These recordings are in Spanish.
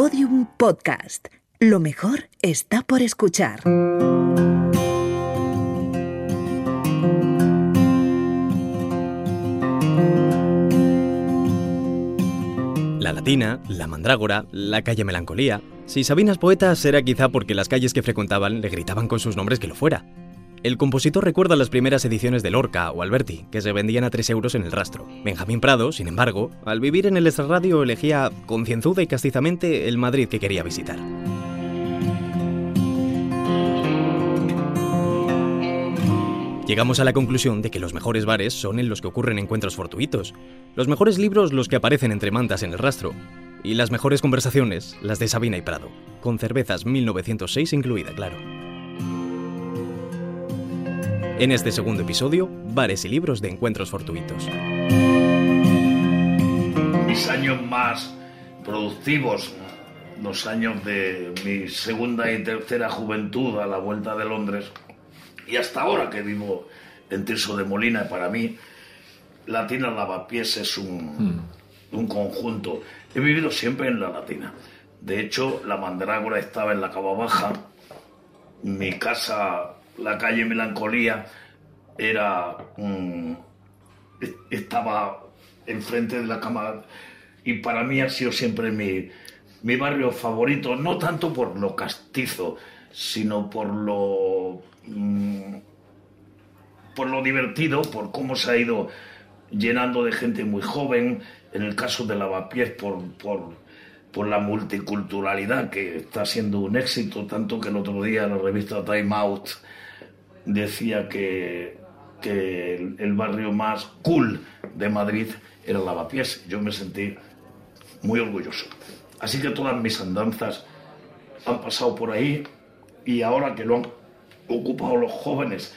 Podium Podcast. Lo mejor está por escuchar. La Latina, la Mandrágora, la calle Melancolía. Si Sabina es poeta, será quizá porque las calles que frecuentaban le gritaban con sus nombres que lo fuera. El compositor recuerda las primeras ediciones de Lorca o Alberti, que se vendían a 3 euros en el rastro. Benjamín Prado, sin embargo, al vivir en el extrarradio elegía concienzuda y castizamente el Madrid que quería visitar. Llegamos a la conclusión de que los mejores bares son en los que ocurren encuentros fortuitos, los mejores libros los que aparecen entre mantas en el rastro, y las mejores conversaciones las de Sabina y Prado, con cervezas 1906 incluida, claro. En este segundo episodio, bares y libros de encuentros fortuitos. Mis años más productivos, los años de mi segunda y tercera juventud a la vuelta de Londres, y hasta ahora que vivo en Tirso de Molina, para mí, Latina Lavapiés es un, un conjunto. He vivido siempre en la Latina. De hecho, la mandrágora estaba en la cava baja, mi casa la calle Melancolía era estaba enfrente de la cama y para mí ha sido siempre mi, mi barrio favorito, no tanto por lo castizo, sino por lo mm, por lo divertido, por cómo se ha ido llenando de gente muy joven, en el caso de Lavapiés por, por, por la multiculturalidad que está siendo un éxito, tanto que el otro día la revista Time Out decía que, que el, barrio más cool de Madrid era Lavapiés. Yo me sentí muy orgulloso. Así que todas mis andanzas han pasado por ahí y ahora que lo han ocupado los jóvenes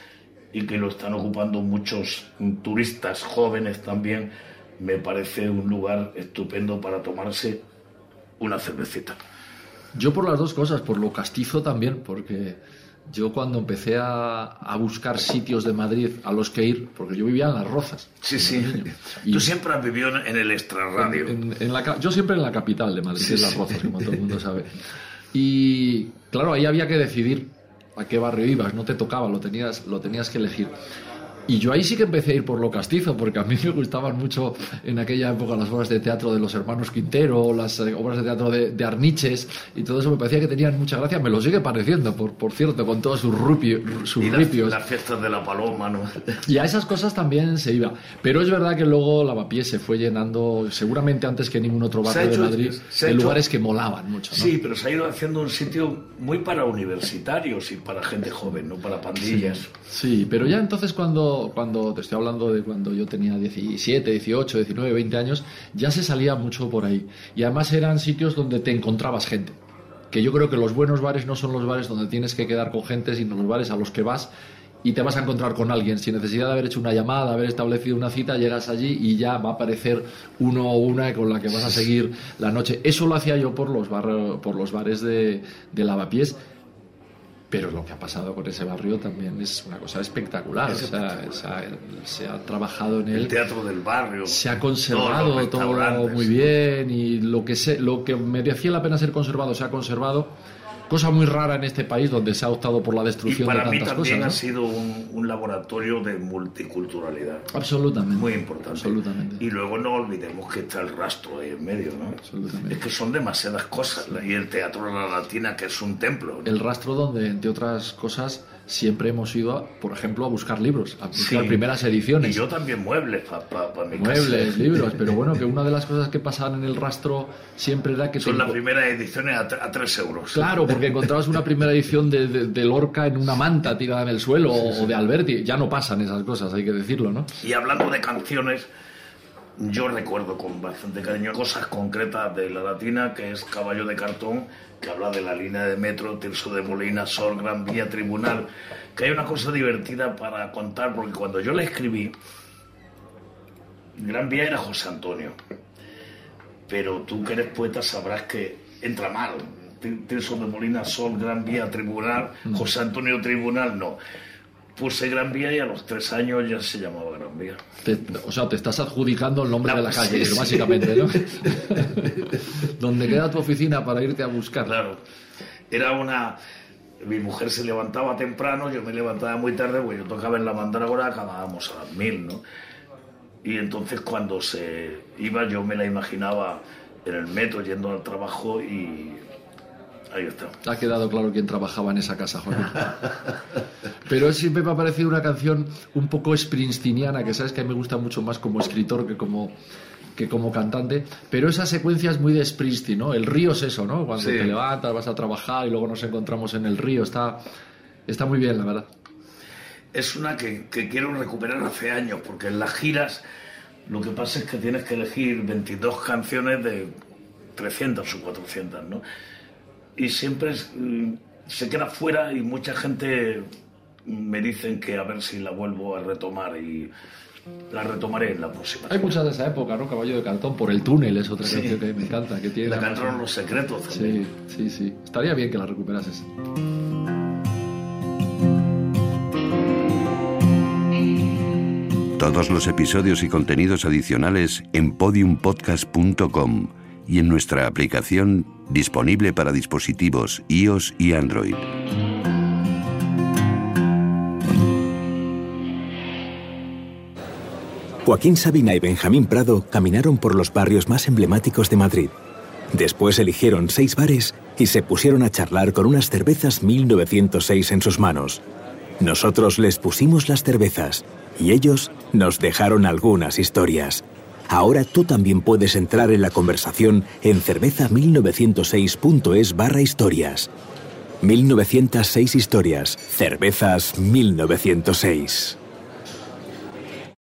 y que lo están ocupando muchos turistas jóvenes también, me parece un lugar estupendo para tomarse una cervecita. Yo por las dos cosas, por lo castizo también, porque yo cuando empecé a, buscar sitios de Madrid a los que ir, porque yo vivía en Las Rozas. Sí, sí. Y Tú siempre has vivido en el extrarradio. En, la, yo siempre en la capital de Madrid, en Las Rozas, como todo el mundo sabe. Y claro, ahí había que decidir a qué barrio ibas, no te tocaba, lo tenías, lo tenías que elegir. Y yo ahí sí que empecé a ir por lo castizo, porque a mí me gustaban mucho en aquella época las obras de teatro de los hermanos Quintero, las eh, obras de teatro de, Arniches, y todo eso me parecía que tenían mucha gracia. Me lo sigue pareciendo, por, por cierto, con todos sus, sus ripios. Las, fiestas de la paloma, ¿no? Y a esas cosas también se iba. Pero es verdad que luego Lavapiés se fue llenando, seguramente antes que ningún otro barrio de Madrid, de lugares que molaban mucho. Sí, pero se ha ido haciendo un sitio muy para universitarios y para gente joven, no para pandillas. sí pero ya entonces cuando cuando, te estoy hablando de cuando yo tenía 17, 18, 19, 20 años, ya se salía mucho por ahí. Y además eran sitios donde te encontrabas gente. Que yo creo que los buenos bares no son los bares donde tienes que quedar con gente, sino los bares a los que vas y te vas a encontrar con alguien. Sin necesidad de haber hecho una llamada, haber establecido una cita, llegas allí y ya va a aparecer uno o una con la que vas a seguir la noche. Eso lo hacía yo por los, por los bares de, de lavapiés pero lo que ha pasado con ese barrio también es una cosa espectacular. O sea, se ha trabajado en él. El teatro del barrio. Se ha conservado todo muy bien y lo que, se, lo que merecía la pena ser conservado se ha conservado cosa muy rara en este país donde se ha optado por la destrucción de tantas cosas. Para mí también ha sido un, laboratorio de multiculturalidad. Absolutamente. Muy importante. Absolutamente. Y luego no olvidemos que está el rastro ahí en medio, ¿no? Absolutamente. Es que son demasiadas cosas. Y el Teatro de la Latina, que es un templo. El rastro donde, entre otras cosas, siempre hemos ido, por ejemplo, a buscar libros, a buscar primeras ediciones. Y yo también muebles para pa, mi Muebles, libros, pero bueno, que una de las cosas que pasaban en el rastro siempre era que... Son las primeras ediciones a, a 3 euros. Claro, porque encontrabas una primera edición de, de, Lorca en una manta tirada en el suelo o de Alberti. Ya no pasan esas cosas, hay que decirlo, ¿no? Y hablando de canciones, yo recuerdo con bastante cariño cosas concretas de la latina, que es Caballo de Cartón, que habla de la línea de metro, Tirso de Molina, Sol, Gran Vía, Tribunal, que hay una cosa divertida para contar, porque cuando yo la escribí, Gran Vía era José Antonio, pero tú que eres poeta sabrás que entra mal. Tirso de Molina, Sol, Gran Vía, Tribunal, mm. José Antonio Tribunal, no. Puse Gran Vía y a los tres años ya se llamaba Gran Vía. o sea, te estás adjudicando el nombre de la calle, sí, sí. básicamente, ¿no? Donde queda tu oficina para irte a buscar. Claro. Era una. Mi mujer se levantaba temprano, yo me levantaba muy tarde, pues yo tocaba en la mandrágora, acabábamos a las mil, ¿no? Y entonces cuando se iba, yo me la imaginaba en el metro yendo al trabajo y. Ahí está. Ha quedado claro quién trabajaba en esa casa, Joaquín. Pero siempre me ha parecido una canción un poco springsteeniana, que sabes que a mí me gusta mucho más como escritor que como, que como cantante. Pero esa secuencia es muy de Springsteen, ¿no? El río es eso, ¿no? Cuando Sí. te levantas, vas a trabajar y luego nos encontramos en el río. Está, está muy bien, la verdad. Es una que, que quiero recuperar hace años, porque en las giras lo que pasa es que tienes que elegir 22 canciones de 300 o 400, ¿no? Y siempre es, mm, se queda fuera y mucha gente me dicen que a ver si la vuelvo a retomar y la retomaré en la próxima. Hay muchas de esa época, ¿no? Caballo de cartón, por el túnel es otra Sí. canción que me encanta. Que tiene La la cantaron los secretos también. Sí, sí, sí. Estaría bien que la recuperases. Todos los episodios y contenidos adicionales en podiumpodcast.com y en nuestra aplicación disponible para dispositivos iOS y Android. Joaquín Sabina y Benjamín Prado caminaron por los barrios más emblemáticos de Madrid. Después eligieron seis bares y se pusieron a charlar con unas cervezas 1906 en sus manos. Nosotros les pusimos las cervezas y ellos nos dejaron algunas historias. Ahora tú también puedes entrar en la conversación en cerveza1906.es barra historias. 1906 historias, cervezas 1906.